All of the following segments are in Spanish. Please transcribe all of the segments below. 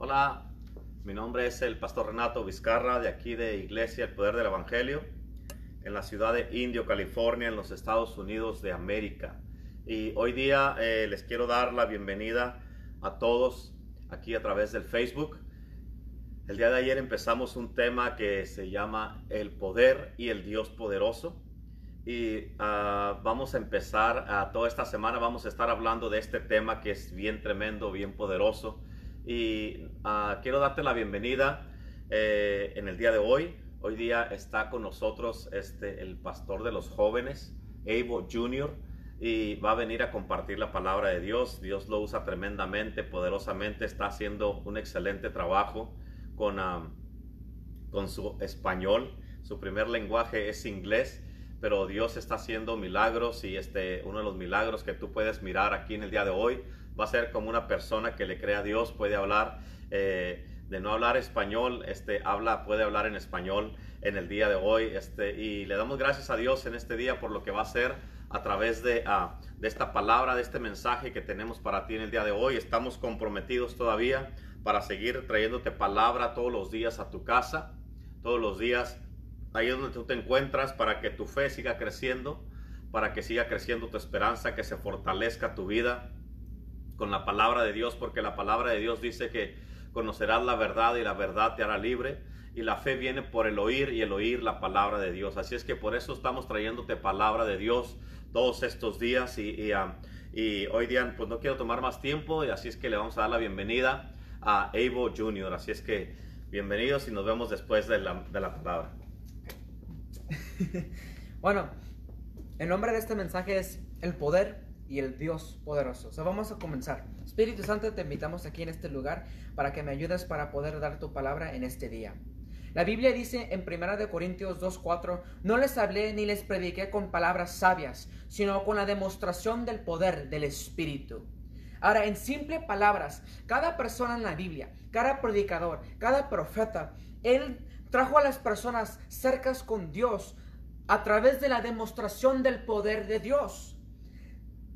Hola, mi nombre es el pastor Renato Vizcarra de aquí de Iglesia El Poder del Evangelio en la ciudad de Indio, California, en los Estados Unidos de América. Y hoy día eh, les quiero dar la bienvenida a todos aquí a través del Facebook. El día de ayer empezamos un tema que se llama El poder y el Dios poderoso. Y ah, vamos a empezar a toda esta semana, vamos a estar hablando de este tema que es bien tremendo, bien poderoso. Y ah, quiero darte la bienvenida eh, en el día de hoy. Hoy día está con nosotros este, el pastor de los jóvenes, Evo Jr., y va a venir a compartir la palabra de Dios. Dios lo usa tremendamente, poderosamente, está haciendo un excelente trabajo con, ah, con su español. Su primer lenguaje es inglés pero Dios está haciendo milagros y este, uno de los milagros que tú puedes mirar aquí en el día de hoy va a ser como una persona que le cree a Dios, puede hablar, eh, de no hablar español, este, habla, puede hablar en español en el día de hoy, este, y le damos gracias a Dios en este día por lo que va a hacer a través de, uh, de esta palabra, de este mensaje que tenemos para ti en el día de hoy. Estamos comprometidos todavía para seguir trayéndote palabra todos los días a tu casa, todos los días ahí donde tú te encuentras para que tu fe siga creciendo, para que siga creciendo tu esperanza, que se fortalezca tu vida con la palabra de Dios, porque la palabra de Dios dice que conocerás la verdad y la verdad te hará libre. Y la fe viene por el oír y el oír la palabra de Dios. Así es que por eso estamos trayéndote palabra de Dios todos estos días. Y, y, hoy día pues no quiero tomar más tiempo y así es que le vamos a dar la bienvenida a Evo Jr. Así es que bienvenidos y nos vemos después de la palabra. bueno, el nombre de este mensaje es el poder y el Dios poderoso. O vamos a comenzar. Espíritu Santo, te invitamos aquí en este lugar para que me ayudes para poder dar tu palabra en este día. La Biblia dice en 1 Corintios 2.4, no les hablé ni les prediqué con palabras sabias, sino con la demostración del poder del Espíritu. Ahora, en simples palabras, cada persona en la Biblia, cada predicador, cada profeta, él trajo a las personas cercas con Dios a través de la demostración del poder de Dios.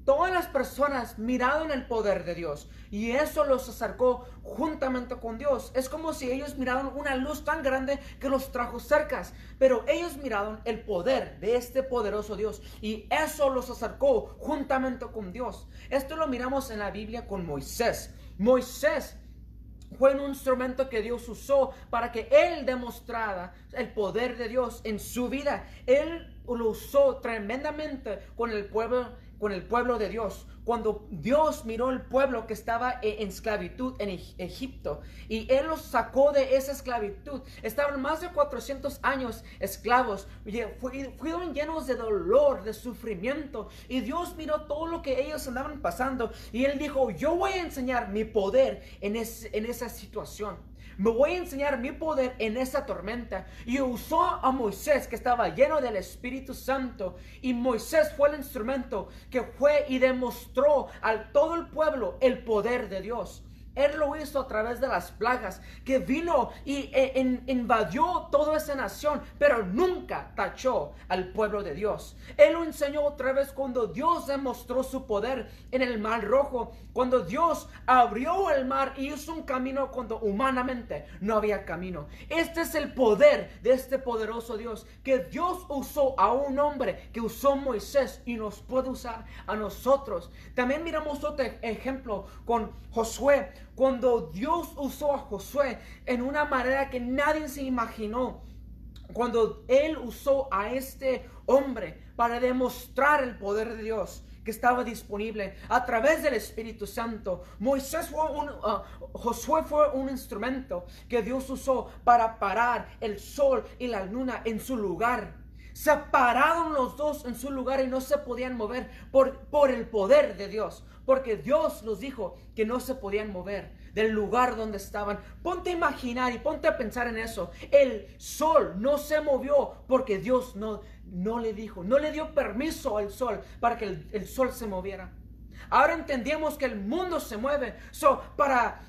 Todas las personas miraron el poder de Dios y eso los acercó juntamente con Dios. Es como si ellos miraron una luz tan grande que los trajo cercas, pero ellos miraron el poder de este poderoso Dios y eso los acercó juntamente con Dios. Esto lo miramos en la Biblia con Moisés. Moisés fue un instrumento que Dios usó para que Él demostrara el poder de Dios en su vida. Él lo usó tremendamente con el pueblo con el pueblo de Dios. Cuando Dios miró el pueblo que estaba e-, en esclavitud en Egipto y Él los sacó de esa esclavitud. Estaban más de 400 años esclavos, fueron llenos de dolor, de sufrimiento. Y Dios miró todo lo que ellos andaban pasando y Él dijo, yo voy a enseñar mi poder en, en esa situación. Me voy a enseñar mi poder en esa tormenta. Y usó a Moisés que estaba lleno del Espíritu Santo. Y Moisés fue el instrumento que fue y demostró al todo el pueblo el poder de Dios. Él lo hizo a través de las plagas, que vino y e, invadió toda esa nación, pero nunca tachó al pueblo de Dios. Él lo enseñó otra vez cuando Dios demostró su poder en el mar rojo, cuando Dios abrió el mar y hizo un camino cuando humanamente no había camino. Este es el poder de este poderoso Dios, que Dios usó a un hombre que usó Moisés y nos puede usar a nosotros. También miramos otro ejemplo con Josué cuando Dios usó a Josué en una manera que nadie se imaginó. Cuando Él usó a este hombre para demostrar el poder de Dios que estaba disponible a través del Espíritu Santo. Moisés fue un, uh, Josué fue un instrumento que Dios usó para parar el sol y la luna en su lugar. Se pararon los dos en su lugar y no se podían mover por, por el poder de Dios. Porque Dios nos dijo que no se podían mover del lugar donde estaban. Ponte a imaginar y ponte a pensar en eso. El sol no se movió porque Dios no, no le dijo, no le dio permiso al sol para que el, sol se moviera. Ahora entendemos que el mundo se mueve. So, para,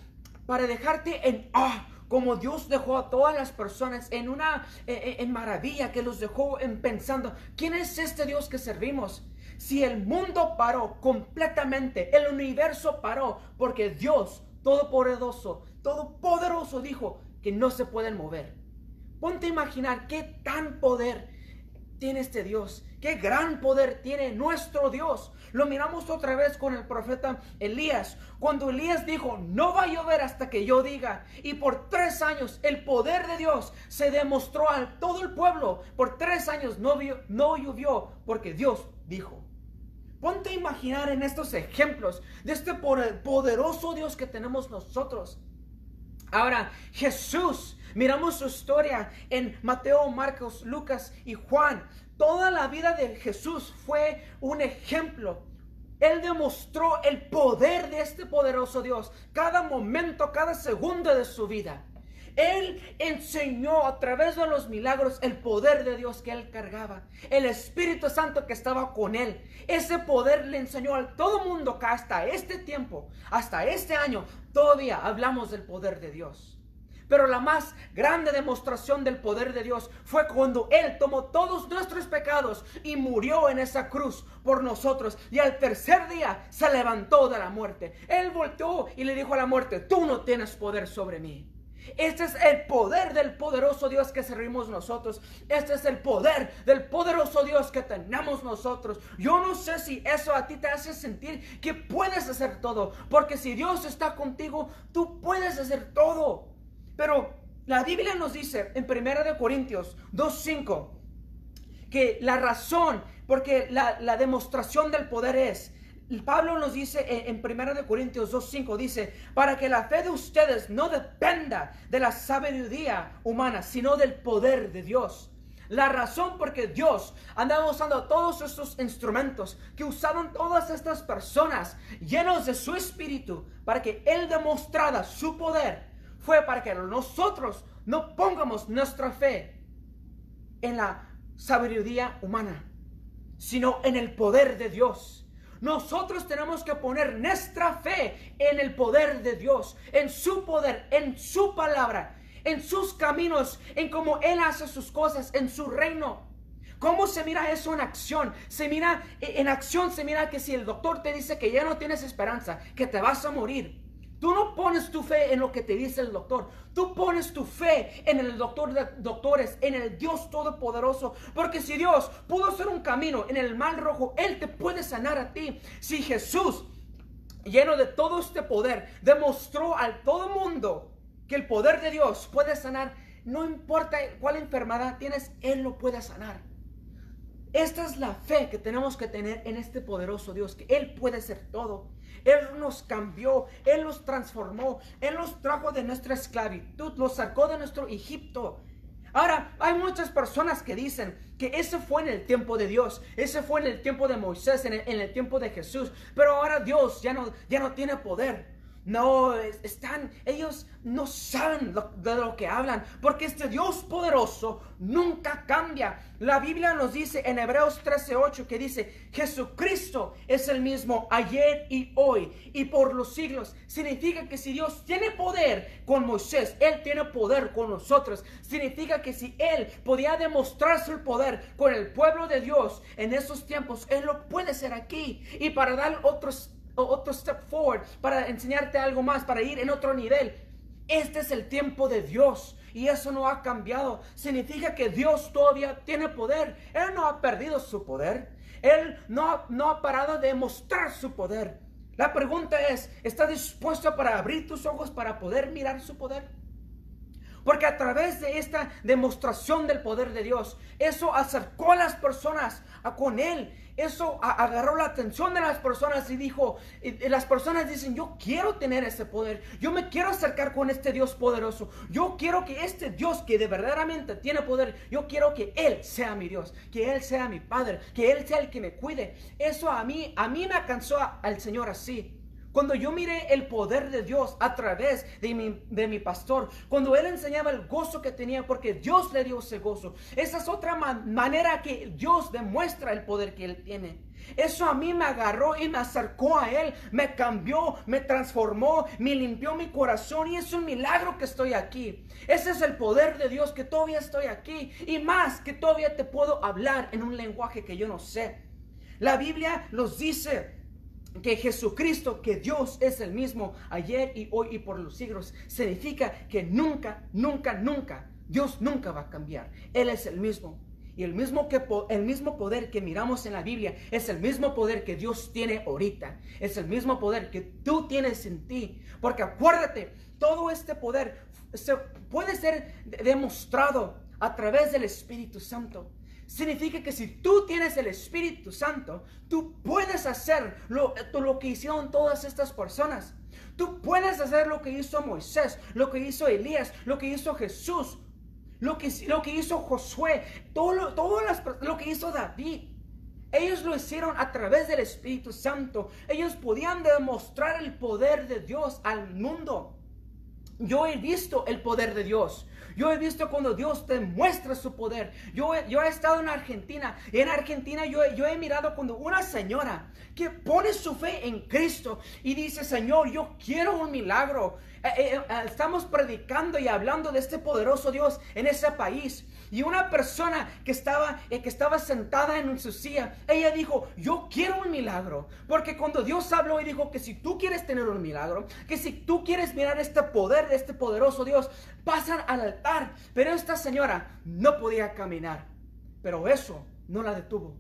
para dejarte en ah, como Dios dejó a todas las personas en una eh, eh, en maravilla, que los dejó en pensando, ¿quién es este Dios que servimos? Si el mundo paró completamente, el universo paró, porque Dios todopoderoso, todopoderoso dijo que no se pueden mover. Ponte a imaginar qué tan poder tiene este Dios, qué gran poder tiene nuestro Dios. Lo miramos otra vez con el profeta Elías, cuando Elías dijo, no va a llover hasta que yo diga. Y por tres años el poder de Dios se demostró a todo el pueblo. Por tres años no, no llovió porque Dios dijo. Ponte a imaginar en estos ejemplos de este poderoso Dios que tenemos nosotros. Ahora, Jesús, miramos su historia en Mateo, Marcos, Lucas y Juan. Toda la vida de Jesús fue un ejemplo. Él demostró el poder de este poderoso Dios cada momento, cada segundo de su vida. Él enseñó a través de los milagros el poder de Dios que él cargaba, el Espíritu Santo que estaba con él. Ese poder le enseñó a todo mundo que hasta este tiempo, hasta este año, todavía hablamos del poder de Dios. Pero la más grande demostración del poder de Dios fue cuando Él tomó todos nuestros pecados y murió en esa cruz por nosotros. Y al tercer día se levantó de la muerte. Él volteó y le dijo a la muerte, tú no tienes poder sobre mí. Este es el poder del poderoso Dios que servimos nosotros. Este es el poder del poderoso Dios que tenemos nosotros. Yo no sé si eso a ti te hace sentir que puedes hacer todo. Porque si Dios está contigo, tú puedes hacer todo. Pero la Biblia nos dice en 1 Corintios 2.5 que la razón, porque la, la demostración del poder es Pablo nos dice en, 1 Corintios 2.5, dice, para que la fe de ustedes no dependa de la sabiduría humana, sino del poder de Dios. La razón por que Dios andaba usando todos estos instrumentos que usaban todas estas personas llenos de su espíritu para que Él demostrara su poder fue para que nosotros no pongamos nuestra fe en la sabiduría humana, sino en el poder de Dios. Nosotros tenemos que poner nuestra fe en el poder de Dios, en su poder, en su palabra, en sus caminos, en cómo Él hace sus cosas, en su reino. ¿Cómo se mira eso en acción? Se mira, en acción se mira que si el doctor te dice que ya no tienes esperanza, que te vas a morir, Tú no pones tu fe en lo que te dice el doctor. Tú pones tu fe en el doctor de doctores, en el Dios Todopoderoso. Porque si Dios pudo hacer un camino en el mal rojo, Él te puede sanar a ti. Si Jesús, lleno de todo este poder, demostró al todo mundo que el poder de Dios puede sanar, no importa cuál enfermedad tienes, Él lo puede sanar. Esta es la fe que tenemos que tener en este poderoso Dios, que Él puede ser todo. Él nos cambió, Él nos transformó, Él nos trajo de nuestra esclavitud, nos sacó de nuestro Egipto. Ahora, hay muchas personas que dicen que ese fue en el tiempo de Dios, ese fue en el tiempo de Moisés, en el, tiempo de Jesús, pero ahora Dios ya no tiene poder. No, están, ellos no saben de lo que hablan, porque este Dios poderoso nunca cambia. La Biblia nos dice en Hebreos 13:8 que dice, Jesucristo es el mismo ayer y hoy y por los siglos. Significa que si Dios tiene poder con Moisés, Él tiene poder con nosotros. Significa que si Él podía demostrar su poder con el pueblo de Dios en esos tiempos, Él lo puede hacer aquí. Y para dar otros otro step forward, para enseñarte algo más, para ir en otro nivel. Este es el tiempo de Dios y eso no ha cambiado. Significa que Dios todavía tiene poder. Él no ha perdido su poder. Él no, no ha parado de mostrar su poder. La pregunta es, ¿estás dispuesto para abrir tus ojos para poder mirar su poder? Porque a través de esta demostración del poder de Dios, eso acercó a las personas con Él. Eso agarró la atención de las personas y dijo, las personas dicen, yo quiero tener ese poder, yo me quiero acercar con este Dios poderoso, yo quiero que este Dios que de verdaderamente tiene poder, yo quiero que Él sea mi Dios, que Él sea mi Padre, que Él sea el que me cuide. Eso a mí, a mí me alcanzó al Señor así. Cuando yo miré el poder de Dios a través de mi, de mi pastor, cuando él enseñaba el gozo que tenía porque Dios le dio ese gozo, esa es otra manera que Dios demuestra el poder que él tiene. Eso a mí me agarró y me acercó a Él, me cambió, me transformó, me limpió mi corazón y es un milagro que estoy aquí. Ese es el poder de Dios, que todavía estoy aquí y más que todavía te puedo hablar en un lenguaje que yo no sé. La Biblia nos dice que Jesucristo, que Dios es el mismo ayer y hoy y por los siglos, significa que nunca, nunca, nunca, Dios nunca va a cambiar. Él es el mismo. Y el mismo, que, el mismo poder que miramos en la Biblia es el mismo poder que Dios tiene ahorita. Es el mismo poder que tú tienes en ti. Porque acuérdate, todo este poder se puede ser demostrado a través del Espíritu Santo. Significa que si tú tienes el Espíritu Santo, tú puedes hacer lo, lo que hicieron todas estas personas. Tú puedes hacer lo que hizo Moisés, lo que hizo Elías, lo que hizo Jesús, lo que, lo que hizo Josué, todo, lo, todo lo que hizo David. Ellos lo hicieron a través del Espíritu Santo. Ellos podían demostrar el poder de Dios al mundo. Yo he visto el poder de Dios. Yo he visto cuando Dios te muestra su poder. Yo he, yo he estado en Argentina. Y en Argentina yo, yo he mirado cuando una señora que pone su fe en Cristo y dice, Señor, yo quiero un milagro. Eh, eh, eh, estamos predicando y hablando de este poderoso Dios en ese país. Y una persona que estaba, que estaba sentada en su silla, ella dijo, yo quiero un milagro. Porque cuando Dios habló y dijo que si tú quieres tener un milagro, que si tú quieres mirar este poder de este poderoso Dios, pasan al altar. Pero esta señora no podía caminar. Pero eso no la detuvo.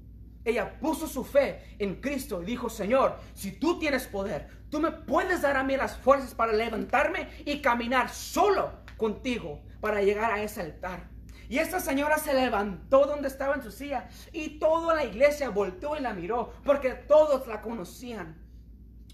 Ella puso su fe en Cristo y dijo, Señor, si tú tienes poder, tú me puedes dar a mí las fuerzas para levantarme y caminar solo contigo para llegar a ese altar. Y esta señora se levantó donde estaba en su silla y toda la iglesia volteó y la miró porque todos la conocían.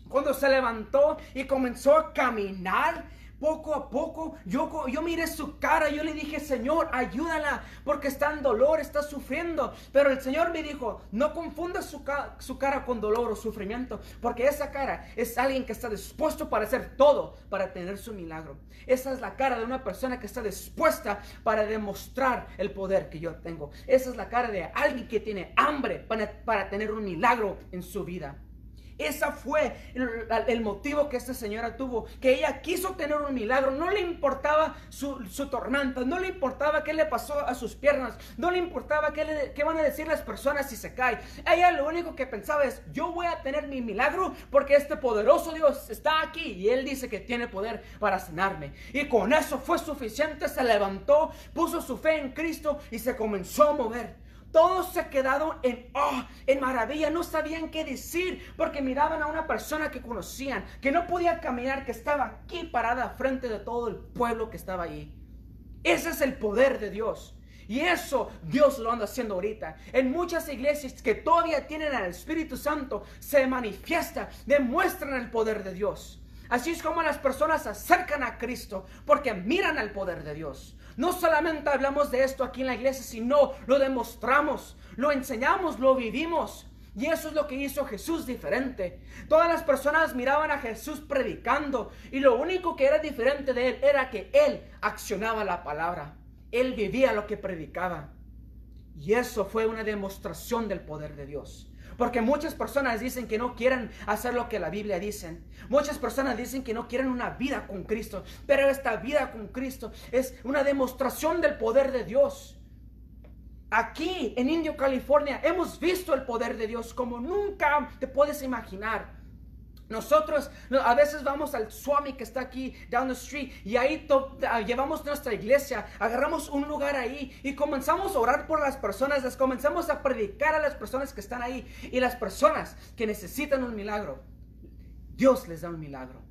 Cuando se levantó y comenzó a caminar, poco a poco, yo, yo miré su cara, yo le dije, Señor, ayúdala, porque está en dolor, está sufriendo. Pero el Señor me dijo, no confunda su, su cara con dolor o sufrimiento, porque esa cara es alguien que está dispuesto para hacer todo para tener su milagro. Esa es la cara de una persona que está dispuesta para demostrar el poder que yo tengo. Esa es la cara de alguien que tiene hambre para, para tener un milagro en su vida. Ese fue el, motivo que esta señora tuvo, que ella quiso tener un milagro. No le importaba su, tormenta, no le importaba qué le pasó a sus piernas, no le importaba qué, le, qué van a decir las personas si se cae. Ella lo único que pensaba es, yo voy a tener mi milagro porque este poderoso Dios está aquí y Él dice que tiene poder para sanarme. Y con eso fue suficiente, se levantó, puso su fe en Cristo y se comenzó a mover. Todos se quedaron en oh, en maravilla, no sabían qué decir, porque miraban a una persona que conocían, que no podía caminar, que estaba aquí parada frente de todo el pueblo que estaba ahí. Ese es el poder de Dios. Y eso Dios lo anda haciendo ahorita. En muchas iglesias que todavía tienen al Espíritu Santo, se manifiesta, demuestran el poder de Dios. Así es como las personas se acercan a Cristo porque miran al poder de Dios. No solamente hablamos de esto aquí en la iglesia, sino lo demostramos, lo enseñamos, lo vivimos. Y eso es lo que hizo Jesús diferente. Todas las personas miraban a Jesús predicando y lo único que era diferente de él era que él accionaba la palabra. Él vivía lo que predicaba. Y eso fue una demostración del poder de Dios. Porque muchas personas dicen que no quieren hacer lo que la Biblia dice. Muchas personas dicen que no quieren una vida con Cristo. Pero esta vida con Cristo es una demostración del poder de Dios. Aquí en Indio, California, hemos visto el poder de Dios como nunca te puedes imaginar. Nosotros a veces vamos al Swami que está aquí down the street y ahí ah, llevamos nuestra iglesia, agarramos un lugar ahí y comenzamos a orar por las personas, les comenzamos a predicar a las personas que están ahí y las personas que necesitan un milagro. Dios les da un milagro.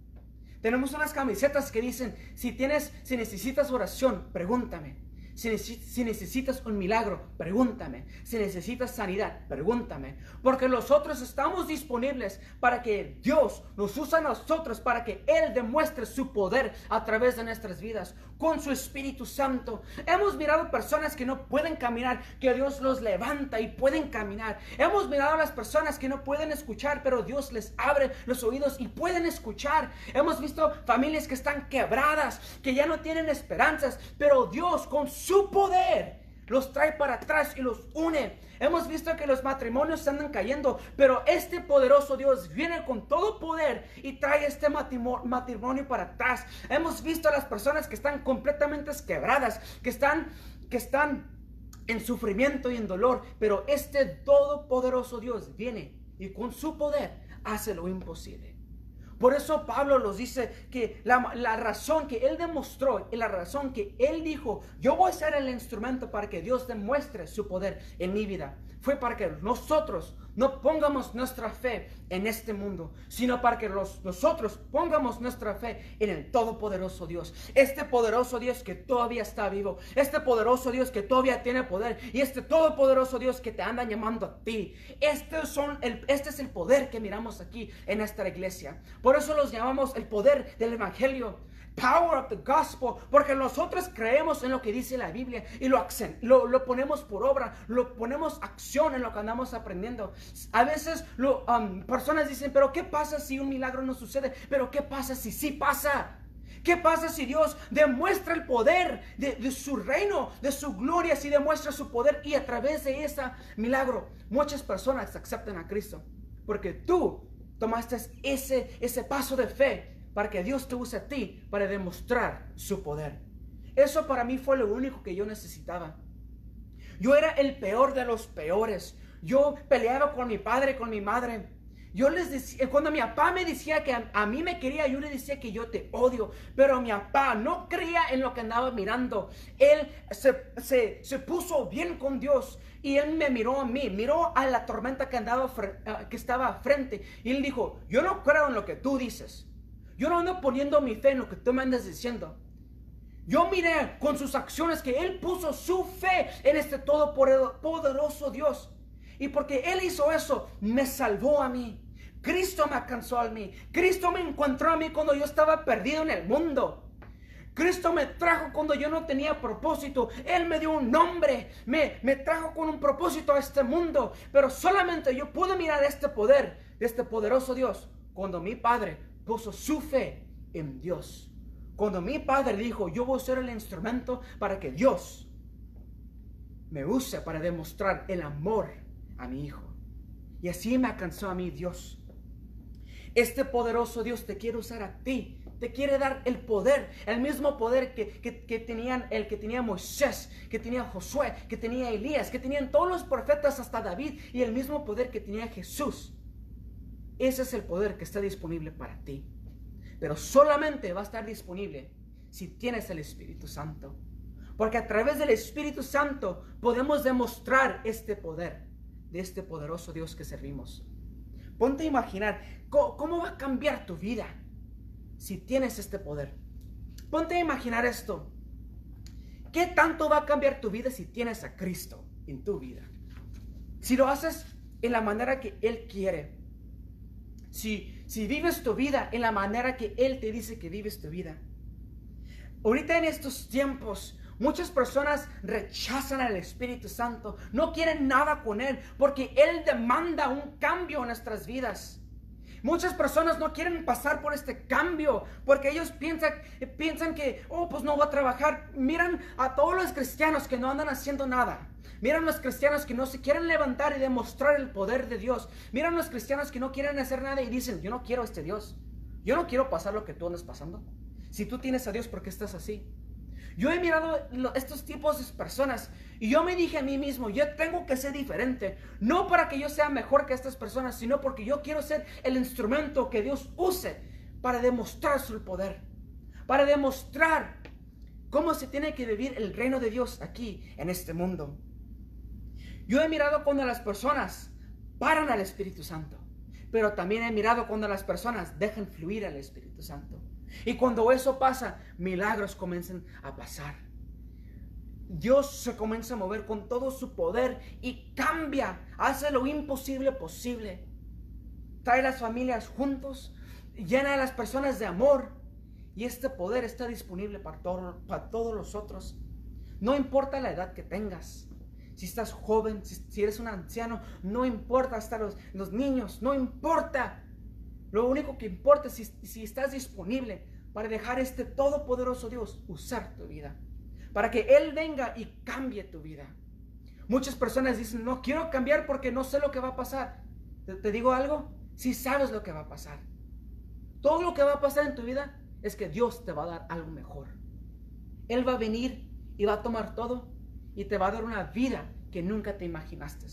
Tenemos unas camisetas que dicen, si tienes, si necesitas oración, pregúntame. Si, necesitas un milagro, pregúntame. Si necesitas sanidad, pregúntame. Porque nosotros estamos disponibles para que Dios nos use a nosotros, para que Él demuestre su poder a través de nuestras vidas, con su Espíritu Santo. Hemos mirado personas que no pueden caminar, que Dios los levanta y pueden caminar. Hemos mirado a las personas que no pueden escuchar, pero Dios les abre los oídos y pueden escuchar. Hemos visto familias que están quebradas, que ya no tienen esperanzas, pero Dios con su su poder los trae para atrás y los une. Hemos visto que los matrimonios se andan cayendo, pero este poderoso Dios viene con todo poder y trae este matrimonio para atrás. Hemos visto a las personas que están completamente quebradas, que están, que están en sufrimiento y en dolor, pero este todopoderoso Dios viene y con su poder hace lo imposible. Por eso Pablo nos dice que la, la, razón que él demostró y la razón que él dijo, yo voy a ser el instrumento para que Dios demuestre su poder en mi vida, fue para que nosotros no pongamos nuestra fe en este mundo, sino para que los, nosotros pongamos nuestra fe en el Todopoderoso Dios. Este poderoso Dios que todavía está vivo, este poderoso Dios que todavía tiene poder y este Todopoderoso Dios que te anda llamando a ti. Este, son el, este es el poder que miramos aquí en esta iglesia. Por eso los llamamos el poder del Evangelio power of the gospel, porque nosotros creemos en lo que dice la Biblia y lo, lo, lo ponemos por obra, lo ponemos acción en lo que andamos aprendiendo. A veces um, personas dicen, pero ¿qué pasa si un milagro no sucede? Pero ¿qué pasa si sí pasa? ¿Qué pasa si Dios demuestra el poder de, de, su reino, de su gloria, si demuestra su poder y a través de ese milagro muchas personas aceptan a Cristo? Porque tú tomaste ese, ese paso de fe para que Dios te use a ti para demostrar su poder. Eso para mí fue lo único que yo necesitaba. Yo era el peor de los peores. Yo peleaba con mi padre, con mi madre. Yo les decía, cuando mi papá me decía que a, mí me quería, yo le decía que yo te odio. Pero mi papá no creía en lo que andaba mirando. Él se, se, puso bien con Dios. Y él me miró a mí, miró a la tormenta que, andaba, que estaba frente. Y él dijo, yo no creo en lo que tú dices. Yo no ando poniendo mi fe en lo que tú me andas diciendo. Yo miré con sus acciones que Él puso su fe en este todopoderoso Dios. Y porque Él hizo eso, me salvó a mí. Cristo me alcanzó a mí. Cristo me encontró a mí cuando yo estaba perdido en el mundo. Cristo me trajo cuando yo no tenía propósito. Él me dio un nombre. Me, me trajo con un propósito a este mundo. Pero solamente yo pude mirar este poder, de este poderoso Dios, cuando mi Padre su fe en Dios. Cuando mi padre dijo, yo voy a ser el instrumento para que Dios me use para demostrar el amor a mi hijo. Y así me alcanzó a mí Dios. Este poderoso Dios te quiere usar a ti. Te quiere dar el poder, el mismo poder que, que, tenían, el que tenía Moisés, que tenía Josué, que tenía Elías, que tenían todos los profetas hasta David y el mismo poder que tenía Jesús. Ese es el poder que está disponible para ti. Pero solamente va a estar disponible si tienes el Espíritu Santo. Porque a través del Espíritu Santo podemos demostrar este poder de este poderoso Dios que servimos. Ponte a imaginar cómo, va a cambiar tu vida si tienes este poder. Ponte a imaginar esto. ¿Qué tanto va a cambiar tu vida si tienes a Cristo en tu vida? Si lo haces en la manera que Él quiere, si, si vives tu vida en la manera que Él te dice que vives tu vida. Ahorita en estos tiempos, muchas personas rechazan al Espíritu Santo, no quieren nada con Él, porque Él demanda un cambio en nuestras vidas. Muchas personas no quieren pasar por este cambio porque ellos piensan, piensan que, oh, pues no voy a trabajar. Miran a todos los cristianos que no andan haciendo nada. Miran los cristianos que no se quieren levantar y demostrar el poder de Dios. Miran los cristianos que no quieren hacer nada y dicen, yo no quiero a este Dios. Yo no quiero pasar lo que tú andas pasando. Si tú tienes a Dios, ¿por qué estás así? Yo he mirado estos tipos de personas y yo me dije a mí mismo, yo tengo que ser diferente. No para que yo sea mejor que estas personas, sino porque yo quiero ser el instrumento que Dios use para demostrar su poder. Para demostrar cómo se tiene que vivir el reino de Dios aquí en este mundo. Yo he mirado cuando las personas paran al Espíritu Santo, pero también he mirado cuando las personas dejan fluir al Espíritu Santo. Y cuando eso pasa, milagros comienzan a pasar. Dios se comienza a mover con todo su poder y cambia, hace lo imposible posible. Trae las familias juntos, llena a las personas de amor y este poder está disponible para, para todos los otros. No importa la edad que tengas, si estás joven, si, eres un anciano, no importa, hasta los, los niños, no importa. Lo único que importa es si, estás disponible para dejar este todopoderoso Dios usar tu vida. Para que Él venga y cambie tu vida. Muchas personas dicen, no quiero cambiar porque no sé lo que va a pasar. ¿Te, digo algo? Si sabes lo que va a pasar. Todo lo que va a pasar en tu vida es que Dios te va a dar algo mejor. Él va a venir y va a tomar todo y te va a dar una vida que nunca te imaginaste.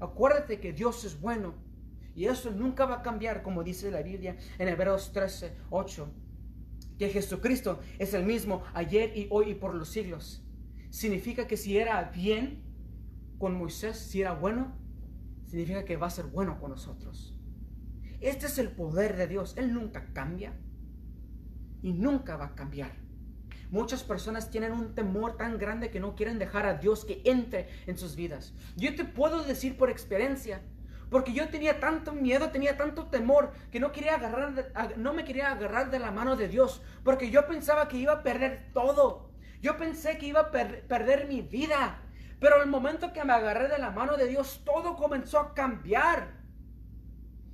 Acuérdate que Dios es bueno Y eso nunca va a cambiar, como dice la Biblia en Hebreos 13, 8. Que Jesucristo es el mismo ayer y hoy y por los siglos. Significa que si era bien con Moisés, si era bueno, significa que va a ser bueno con nosotros. Este es el poder de Dios. Él nunca cambia y nunca va a cambiar. Muchas personas tienen un temor tan grande que no quieren dejar a Dios que entre en sus vidas. Yo te puedo decir por experiencia, porque yo tenía tanto miedo, tenía tanto temor que no quería agarrar, no me quería agarrar de la mano de Dios, porque yo pensaba que iba a perder todo. Yo pensé que iba a perder mi vida. Pero el momento que me agarré de la mano de Dios, todo comenzó a cambiar.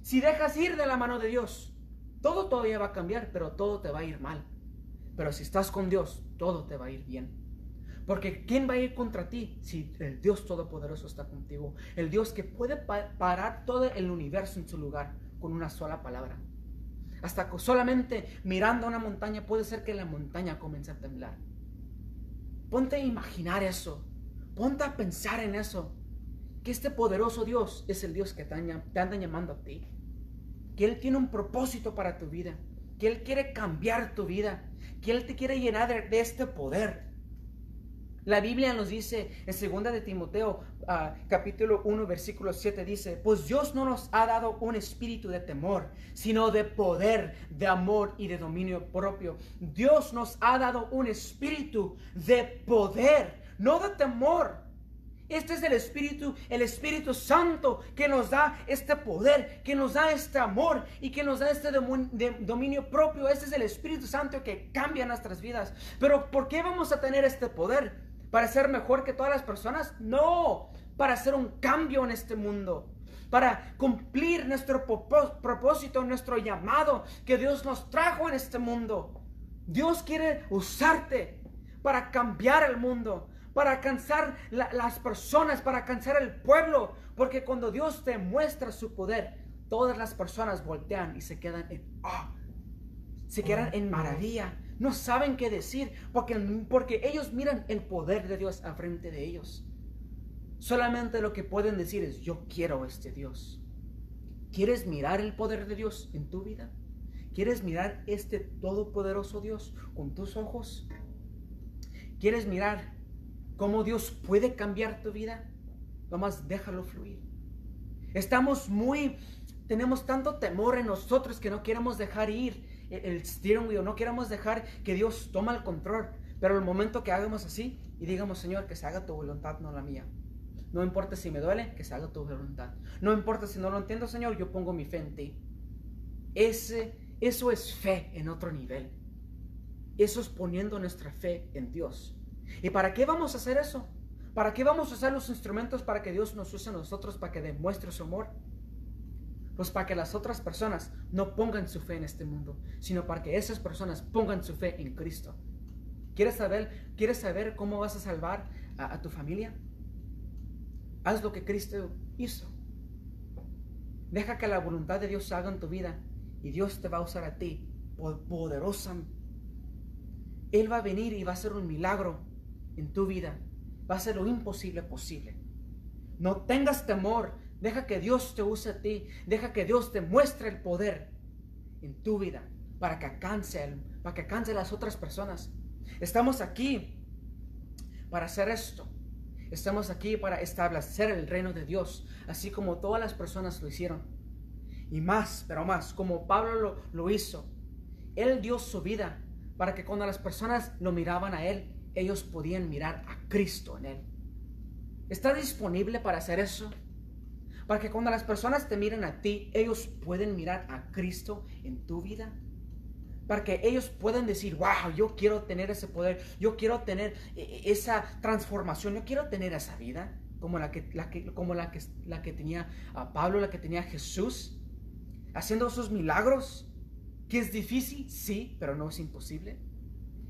Si dejas ir de la mano de Dios, todo todavía va a cambiar, pero todo te va a ir mal. Pero si estás con Dios, todo te va a ir bien. Porque ¿quién va a ir contra ti si el Dios Todopoderoso está contigo? El Dios que puede parar todo el universo en su lugar con una sola palabra. Hasta solamente mirando a una montaña puede ser que la montaña comience a temblar. Ponte a imaginar eso. Ponte a pensar en eso. Que este poderoso Dios es el Dios que te anda llamando a ti. Que Él tiene un propósito para tu vida. Que Él quiere cambiar tu vida. Que Él te quiere llenar de, este poder. La Biblia nos dice en 2 de Timoteo ah, capítulo 1 versículo 7 dice, pues Dios no nos ha dado un espíritu de temor, sino de poder, de amor y de dominio propio. Dios nos ha dado un espíritu de poder no de temor. Este es el Espíritu, el Espíritu Santo que nos da este poder, que nos da este amor y que nos da este dominio propio. Este es el Espíritu Santo que cambia nuestras vidas. Pero ¿por qué vamos a tener este poder? ¿Para ser mejor que todas las personas? No, para hacer un cambio en este mundo para cumplir nuestro propósito, nuestro llamado que Dios nos trajo en este mundo. Dios quiere usarte para cambiar el mundo, para alcanzar las personas, para alcanzar el pueblo. Porque cuando Dios te muestra su poder, todas las personas voltean y se quedan en se quedan en maravilla. No saben qué decir porque, porque ellos miran el poder de Dios a frente de ellos. Solamente lo que pueden decir es, yo quiero este Dios. ¿Quieres mirar el poder de Dios en tu vida? ¿Quieres mirar este todopoderoso Dios con tus ojos? ¿Quieres mirar cómo Dios puede cambiar tu vida, nomás déjalo fluir. Estamos muy, tenemos tanto temor en nosotros que no queremos dejar ir el steering wheel, no queremos dejar que Dios tome el control. Pero el momento que hagamos así y digamos, Señor, que se haga tu voluntad, no la mía. No importa si me duele, que se haga tu voluntad. No importa si no lo entiendo, Señor, yo pongo mi fe en ti. Ese, eso es fe en otro nivel. Eso es poniendo nuestra fe en Dios. ¿Y para qué vamos a hacer eso? ¿Para qué vamos a usar los instrumentos para que Dios nos use a nosotros, para que demuestre su amor? Pues para que las otras personas no pongan su fe en este mundo, sino para que esas personas pongan su fe en Cristo. ¿Quieres saber, ¿quieres saber cómo vas a salvar a, tu familia? Haz lo que Cristo hizo. Deja que la voluntad de Dios haga en tu vida y Dios te va a usar a ti poderosamente. Él va a venir y va a hacer un milagro en tu vida, va a ser lo imposible posible. No tengas temor, deja que Dios te use a ti, deja que Dios te muestre el poder en tu vida para que alcance, para que alcance las otras personas. Estamos aquí para hacer esto. Estamos aquí para establecer el reino de Dios, así como todas las personas lo hicieron. Y más, pero más, como Pablo lo, lo hizo. Él dio su vida para que cuando las personas lo miraban a Él, ellos podían mirar a Cristo en él. ¿Está disponible para hacer eso? Para que cuando las personas te miren a ti, ellos pueden mirar a Cristo en tu vida. Para que ellos puedan decir, wow, yo quiero tener ese poder, yo quiero tener e, e, esa transformación, yo quiero tener esa vida como la que, como la que, la que tenía a Pablo, la que tenía Jesús, haciendo sus milagros. ¿Que es difícil? Sí, pero no es imposible.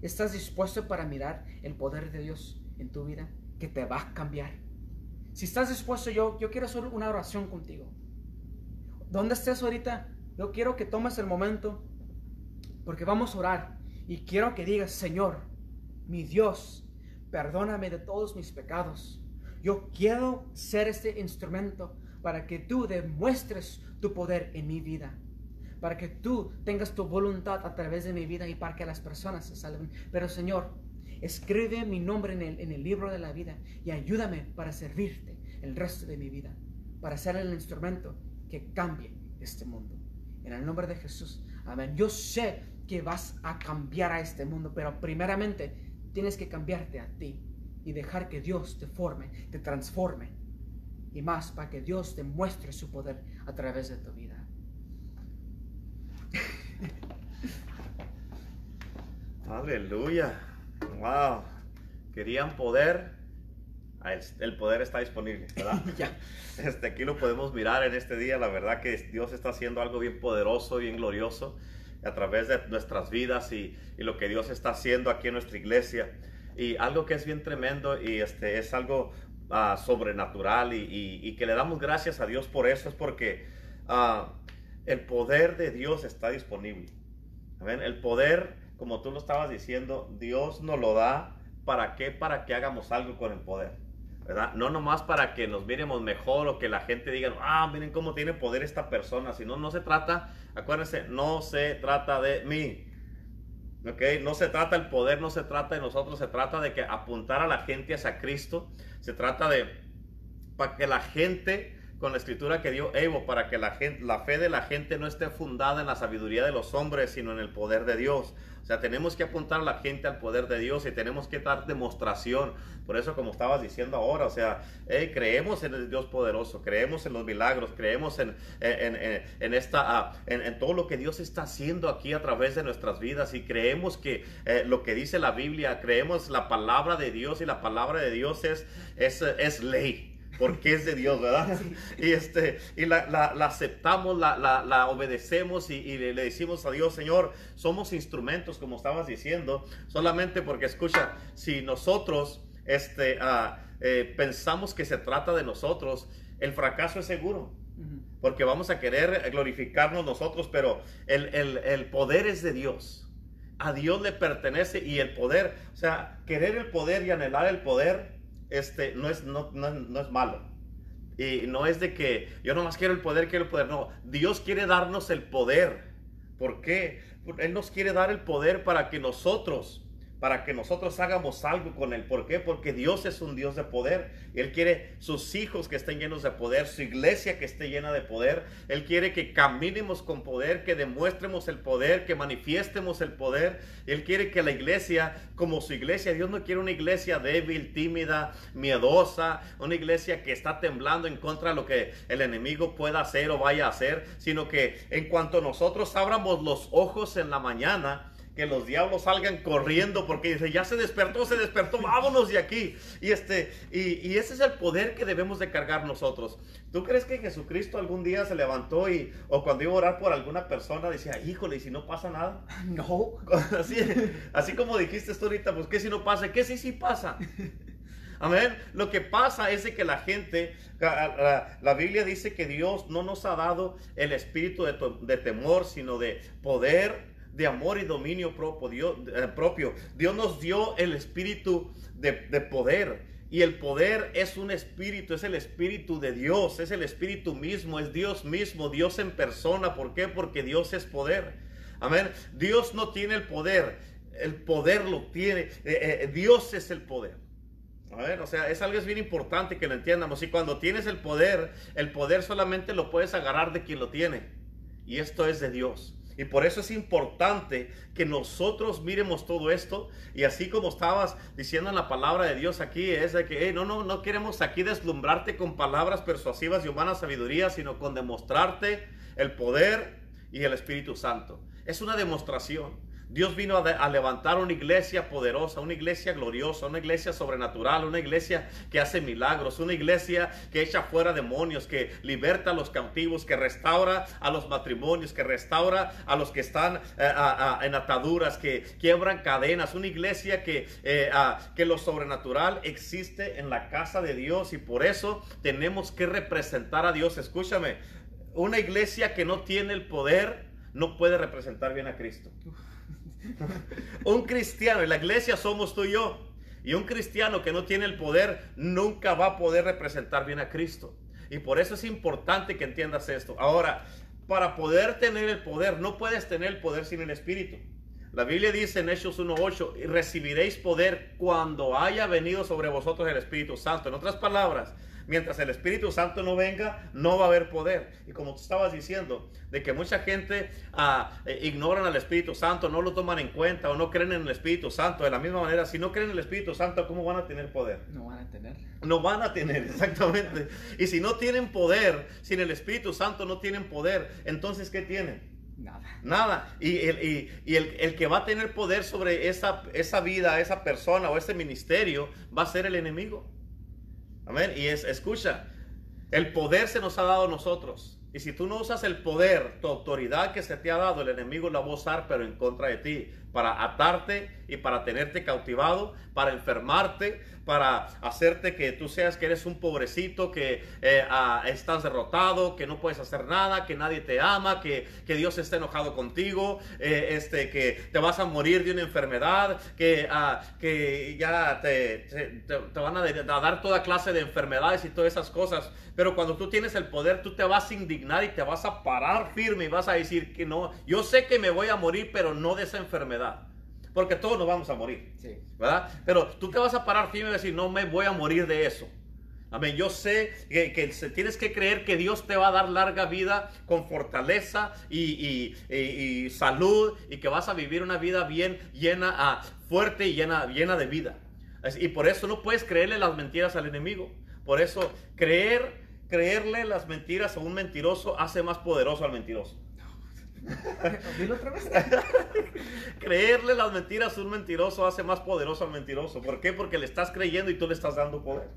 ¿Estás dispuesto para mirar el poder de Dios en tu vida que te va a cambiar? Si estás dispuesto, yo, yo quiero hacer una oración contigo. ¿Dónde estés ahorita? Yo quiero que tomes el momento porque vamos a orar y quiero que digas, Señor, mi Dios, perdóname de todos mis pecados. Yo quiero ser este instrumento para que tú demuestres tu poder en mi vida. Para que tú tengas tu voluntad a través de mi vida y para que las personas se salven. Pero Señor, escribe mi nombre en el, libro de la vida y ayúdame para servirte el resto de mi vida. Para ser el instrumento que cambie este mundo. En el nombre de Jesús. Amén. Yo sé que vas a cambiar a este mundo, pero primeramente tienes que cambiarte a ti y dejar que Dios te forme, te transforme. Y más para que Dios te muestre su poder a través de tu vida. Aleluya. Wow. Querían poder. El poder está disponible, ¿verdad? ya. Este, aquí lo podemos mirar en este día. La verdad que Dios está haciendo algo bien poderoso, bien glorioso a través de nuestras vidas y, y lo que Dios está haciendo aquí en nuestra iglesia. Y algo que es bien tremendo y este, es algo ah, sobrenatural y, y, que le damos gracias a Dios por eso es porque uh, el poder de Dios está disponible. El poder, como tú lo estabas diciendo, Dios nos lo da. ¿Para qué? Para que hagamos algo con el poder. ¿verdad? No nomás para que nos miremos mejor o que la gente diga, ah, miren cómo tiene poder esta persona, sino no se trata, acuérdense, no se trata de mí. ¿Ok? No se trata el poder, no se trata de nosotros, se trata de que apuntar a la gente hacia Cristo, se trata de para que la gente con la escritura que dio Evo, para que la, fe de la gente no esté fundada en la sabiduría de los hombres, sino en el poder de Dios. O sea, tenemos que apuntar a la gente al poder de Dios y tenemos que dar demostración. Por eso, como estabas diciendo ahora, o sea, creemos en el Dios poderoso, creemos en los milagros, creemos en, en, esta, ah, en, todo lo que Dios está haciendo aquí a través de nuestras vidas y creemos que eh, lo que dice la Biblia, creemos la palabra de Dios y la palabra de Dios es, es, es ley porque es de Dios, ¿verdad? Y, este, y la, aceptamos, la, obedecemos y, le, decimos a Dios, Señor, somos instrumentos, como estabas diciendo, solamente porque, escucha, si nosotros este, ah, eh, pensamos que se trata de nosotros, el fracaso es seguro. Porque vamos a querer glorificarnos nosotros, pero el, el poder es de Dios. A Dios le pertenece y el poder, o sea, querer el poder y anhelar el poder este, no, es, no, no, es malo. Y no es de que yo nomás quiero el poder, quiero el poder. No, Dios quiere darnos el poder. ¿Por qué? Él nos quiere dar el poder para que nosotros para que nosotros hagamos algo con Él. ¿Por qué? Porque Dios es un Dios de poder. Él quiere sus hijos que estén llenos de poder, su iglesia que esté llena de poder. Él quiere que caminemos con poder, que demuestremos el poder, que manifiestemos el poder. Él quiere que la iglesia, como su iglesia, Dios no quiere una iglesia débil, tímida, miedosa, una iglesia que está temblando en contra de lo que el enemigo pueda hacer o vaya a hacer, sino que en cuanto nosotros abramos los ojos en la mañana, que los diablos salgan corriendo porque dice, ya se despertó, se despertó, vámonos de aquí. Y, este, y, ese es el poder que debemos de cargar nosotros. ¿Tú crees que Jesucristo algún día se levantó y, o cuando iba a orar por alguna persona, decía, híjole, ¿y si no pasa nada? No. Así, así como dijiste tú ahorita, pues, ¿qué si no pasa? ¿Qué si sí pasa? Amén. Lo que pasa es de que la gente, la, Biblia dice que Dios no nos ha dado el espíritu de, de temor, sino de poder, de amor y dominio propio. Dios, eh, propio. Dios nos dio el espíritu de, poder. Y el poder es un espíritu, es el espíritu de Dios, es el espíritu mismo, es Dios mismo, Dios en persona. ¿Por qué? Porque Dios es poder. Amén. Dios no tiene el poder, el poder lo tiene. Eh, eh, Dios es el poder. A ver, o sea, es algo es bien importante que lo entiendamos. Y cuando tienes el poder, el poder solamente lo puedes agarrar de quien lo tiene. Y esto es de Dios. Y por eso es importante que nosotros miremos todo esto. Y así como estabas diciendo en la palabra de Dios aquí, es de que no, no, no queremos aquí deslumbrarte con palabras persuasivas y humanas sabiduría, sino con demostrarte el poder y el Espíritu Santo. Es una demostración. Dios vino a, levantar una iglesia poderosa, una iglesia gloriosa, una iglesia sobrenatural, una iglesia que hace milagros, una iglesia que echa fuera demonios, que liberta a los cautivos, que restaura a los matrimonios, que restaura a los que están eh, en ataduras, que quiebran cadenas, una iglesia eh, que lo sobrenatural existe en la casa de Dios y por eso tenemos que representar a Dios. Escúchame, una iglesia que no tiene el poder no puede representar bien a Cristo. un cristiano, en la iglesia somos tú y yo. Y un cristiano que no tiene el poder nunca va a poder representar bien a Cristo. Y por eso es importante que entiendas esto. Ahora, para poder tener el poder, no puedes tener el poder sin el Espíritu. La Biblia dice en Hechos 1.8, recibiréis poder cuando haya venido sobre vosotros el Espíritu Santo. En otras palabras, mientras el Espíritu Santo no venga, no va a haber poder. Y como tú estabas diciendo, de que mucha gente eh, ignoran al Espíritu Santo, no lo toman en cuenta o no creen en el Espíritu Santo. De la misma manera, si no creen en el Espíritu Santo, ¿cómo van a tener poder? No van a tener. No van a tener, exactamente. Y si no tienen poder, sin el Espíritu Santo no tienen poder, entonces ¿qué tienen? Nada. Nada. Y, el, y, y el, el, que va a tener poder sobre esa, esa vida, esa persona o ese ministerio va a ser el enemigo. Amén. Y es, escucha, el poder se nos ha dado a nosotros. Y si tú no usas el poder, tu autoridad que se te ha dado, el enemigo la va a usar, pero en contra de ti, para atarte y para tenerte cautivado, para enfermarte, para hacerte que tú seas que eres un pobrecito, que eh, ah, estás derrotado, que no puedes hacer nada, que nadie te ama, que, que Dios está enojado contigo, eh, este, que te vas a morir de una enfermedad, que, ah, que ya te, te, van a, a dar toda clase de enfermedades y todas esas cosas. Pero cuando tú tienes el poder, tú te vas a indignar y te vas a parar firme y vas a decir que no, yo sé que me voy a morir, pero no de esa enfermedad. Porque todos nos vamos a morir. Sí. ¿Verdad? Pero tú te vas a parar firme y decir, no me voy a morir de eso. Amén. Yo sé que, que tienes que creer que Dios te va a dar larga vida con fortaleza y, y, y, y salud y que vas a vivir una vida bien llena, ah, fuerte y llena, llena de vida. Y por eso no puedes creerle las mentiras al enemigo. Por eso creer, creerle las mentiras a un mentiroso hace más poderoso al mentiroso. Creerle las mentiras a un mentiroso hace más poderoso al mentiroso. ¿Por qué? Porque le estás creyendo y tú le estás dando poder.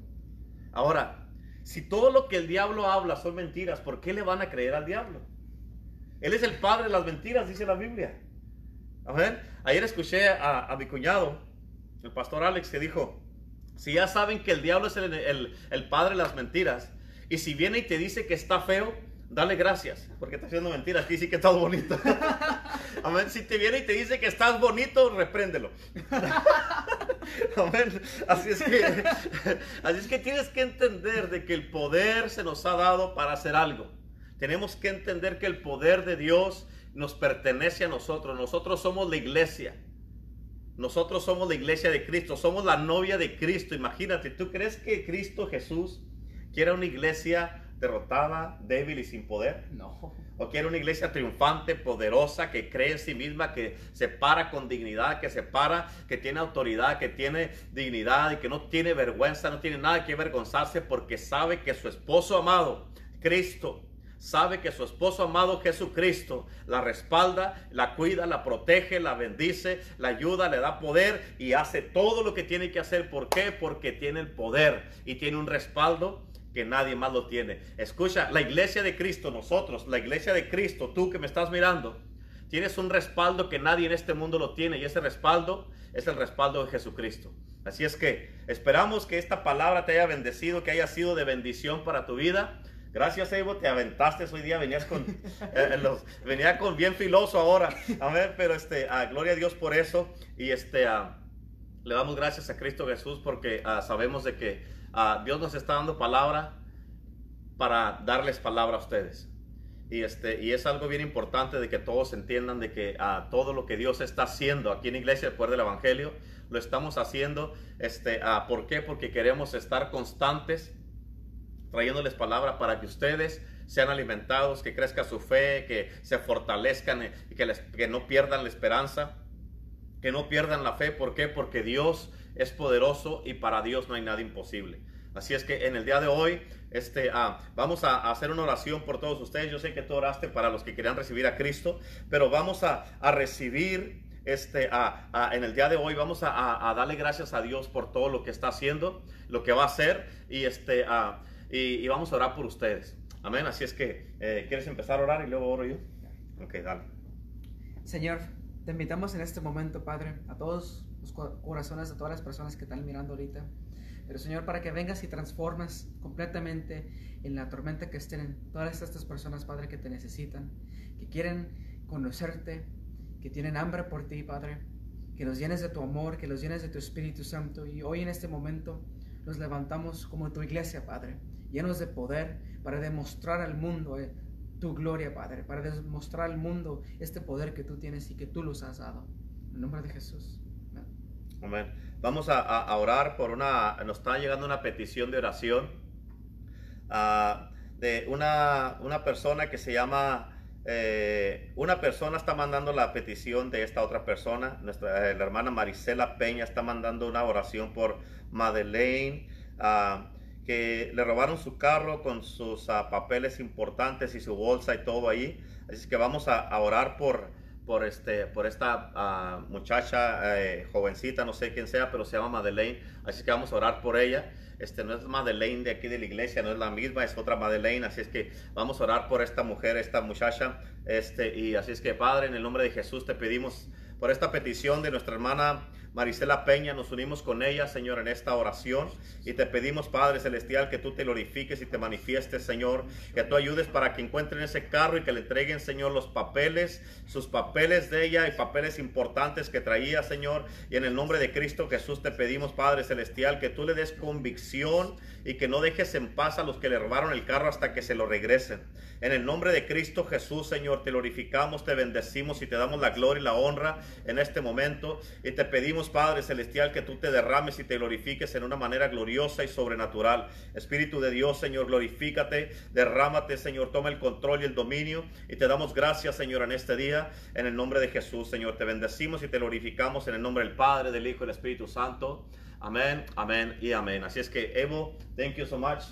Ahora, si todo lo que el diablo habla son mentiras, ¿por qué le van a creer al diablo? Él es el padre de las mentiras, dice la Biblia. Amén. Ayer escuché a, mi cuñado, el pastor Alex, que dijo, si ya saben que el diablo es el padre de las mentiras, y si viene y te dice que está feo, dale gracias, porque está haciendo mentiras. Aquí sí que estás bonito. Amén. Si te viene y te dice que estás bonito, repréndelo. Amén. Así es que, así es que tienes que entender de que el poder se nos ha dado para hacer algo. Tenemos que entender que el poder de Dios nos pertenece a nosotros. Nosotros somos la iglesia. Nosotros somos la iglesia de Cristo. Somos la novia de Cristo. Imagínate, ¿tú crees que Cristo Jesús quiere una iglesia derrotada, débil y sin poder? No. ¿O quiere una iglesia triunfante, poderosa, que cree en sí misma, que se para con dignidad, que se para, que tiene autoridad, que tiene dignidad y que no tiene vergüenza, no tiene nada que avergonzarse porque sabe que su esposo amado, Cristo, sabe que su esposo amado Jesucristo la respalda, la cuida, la protege, la bendice, la ayuda, le da poder y hace todo lo que tiene que hacer. ¿Por qué? Porque tiene el poder y tiene un respaldo que nadie más lo tiene. Escucha, la iglesia de Cristo, nosotros, la iglesia de Cristo, tú que me estás mirando, tienes un respaldo que nadie en este mundo lo tiene y ese respaldo es el respaldo de Jesucristo. Así es que esperamos que esta palabra te haya bendecido, que haya sido de bendición para tu vida. Gracias, Evo, te aventaste hoy día, venías con, eh, los, venía con bien filoso ahora. A ver, pero este, ah, gloria a Dios por eso. Y este, ah, le damos gracias a Cristo Jesús porque ah, sabemos de que ah, Dios nos está dando palabra para darles palabra a ustedes. Y, este, y es algo bien importante de que todos entiendan de que ah, todo lo que Dios está haciendo aquí en Iglesia después del Evangelio, lo estamos haciendo. Este, ah, ¿Por qué? Porque queremos estar constantes trayéndoles palabra para que ustedes sean alimentados, que crezca su fe, que se fortalezcan y que, les, que no pierdan la esperanza, que no pierdan la fe. ¿Por qué? Porque Dios es poderoso y para Dios no hay nada imposible. Así es que en el día de hoy este, ah, vamos a, hacer una oración por todos ustedes. Yo sé que tú oraste para los que querían recibir a Cristo, pero vamos a, recibir este, en el día de hoy vamos a, darle gracias a Dios por todo lo que está haciendo, lo que va a hacer y, este, a, y, y, vamos a orar por ustedes. Amén. Así es que, eh, ¿quieres empezar a orar y luego oro yo? Ok, dale. Señor, te invitamos en este momento, Padre, a todos los corazones de todas las personas que están mirando ahorita. Pero Señor, para que vengas y transformes completamente en la tormenta que estén todas estas personas, Padre, que te necesitan, que quieren conocerte, que tienen hambre por ti, Padre, que los llenes de tu amor, que los llenes de tu Espíritu Santo. Y hoy en este momento nos levantamos como tu iglesia, Padre, llenos de poder para demostrar al mundo eh, tu gloria, Padre, para demostrar al mundo este poder que tú tienes y que tú los has dado. En nombre de Jesús. Amén. Vamos a, orar por una, nos está llegando una petición de oración ah, de una, una persona que se llama eh, una persona está mandando la petición de esta otra persona. Nuestra la hermana Marisela Peña está mandando una oración por Madeleine, ah, que le robaron su carro con sus ah, papeles importantes y su bolsa y todo ahí. Así que vamos a, orar por, por, este, por esta ah, muchacha eh, jovencita, no sé quién sea, pero se llama Madeleine. Así que vamos a orar por ella. Este no es Madeleine de aquí de la iglesia, no es la misma, es otra Madeleine. Así es que vamos a orar por esta mujer, esta muchacha. Este, y así es que, Padre, en el nombre de Jesús te pedimos por esta petición de nuestra hermana Marisela Peña, nos unimos con ella, Señor, en esta oración y te pedimos, Padre Celestial, que tú te glorifiques y te manifiestes, Señor, que tú ayudes para que encuentren ese carro y que le entreguen, Señor, los papeles, sus papeles de ella y papeles importantes que traía, Señor. Y en el nombre de Cristo Jesús te pedimos, Padre Celestial, que tú le des convicción y que no dejes en paz a los que le robaron el carro hasta que se lo regresen. En el nombre de Cristo Jesús, Señor, te glorificamos, te bendecimos y te damos la gloria y la honra en este momento. Y te pedimos, Padre Celestial, que tú te derrames y te glorifiques en una manera gloriosa y sobrenatural. Espíritu de Dios, Señor, glorifícate, derrámate, Señor, toma el control y el dominio. Y te damos gracias, Señor, en este día. En el nombre de Jesús, Señor, te bendecimos y te glorificamos en el nombre del Padre, del Hijo y del Espíritu Santo. Amén, amén y amén. Así es que, Evo, thank you so much.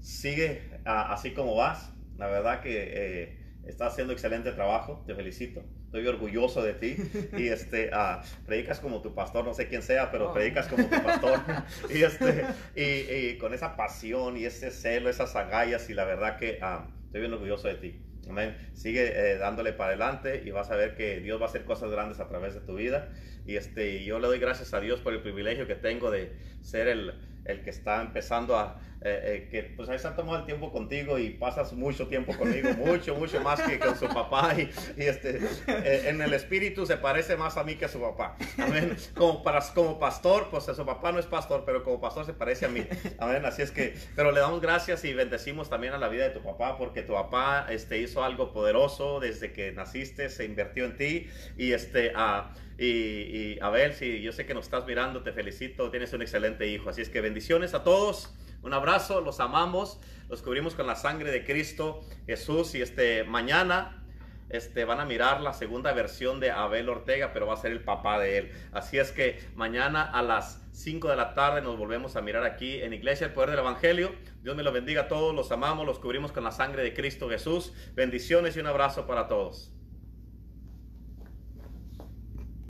Sigue ah, así como vas. La verdad que eh, estás haciendo excelente trabajo, te felicito. Estoy orgulloso de ti y este, uh, predicas como tu pastor, no sé quién sea, pero oh. predicas como tu pastor y, este, y, con esa pasión y ese celo, esas agallas y la verdad que uh, estoy bien orgulloso de ti. Amén. Sigue eh, dándole para adelante y vas a ver que Dios va a hacer cosas grandes a través de tu vida. Y este, yo le doy gracias a Dios por el privilegio que tengo de ser el, el que está empezando a, eh, eh, que pues ahí se ha tomado el tiempo contigo y pasas mucho tiempo conmigo, mucho, mucho más que con su papá y, y este, eh, en el espíritu se parece más a mí que a su papá. Amén. Como, para, como pastor, pues su papá no es pastor, pero como pastor se parece a mí. Amén. Así es que, pero le damos gracias y bendecimos también a la vida de tu papá porque tu papá este, hizo algo poderoso desde que naciste, se invirtió en ti y este... a y, a ver, si yo sé que nos estás mirando, te felicito, tienes un excelente hijo. Así es que bendiciones a todos, un abrazo, los amamos, los cubrimos con la sangre de Cristo Jesús y este mañana este, van a mirar la segunda versión de Abel Ortega, pero va a ser el papá de él. Así es que mañana a las 5 de la tarde nos volvemos a mirar aquí en Iglesia El Poder del Evangelio. Dios me lo bendiga a todos, los amamos, los cubrimos con la sangre de Cristo Jesús. Bendiciones y un abrazo para todos.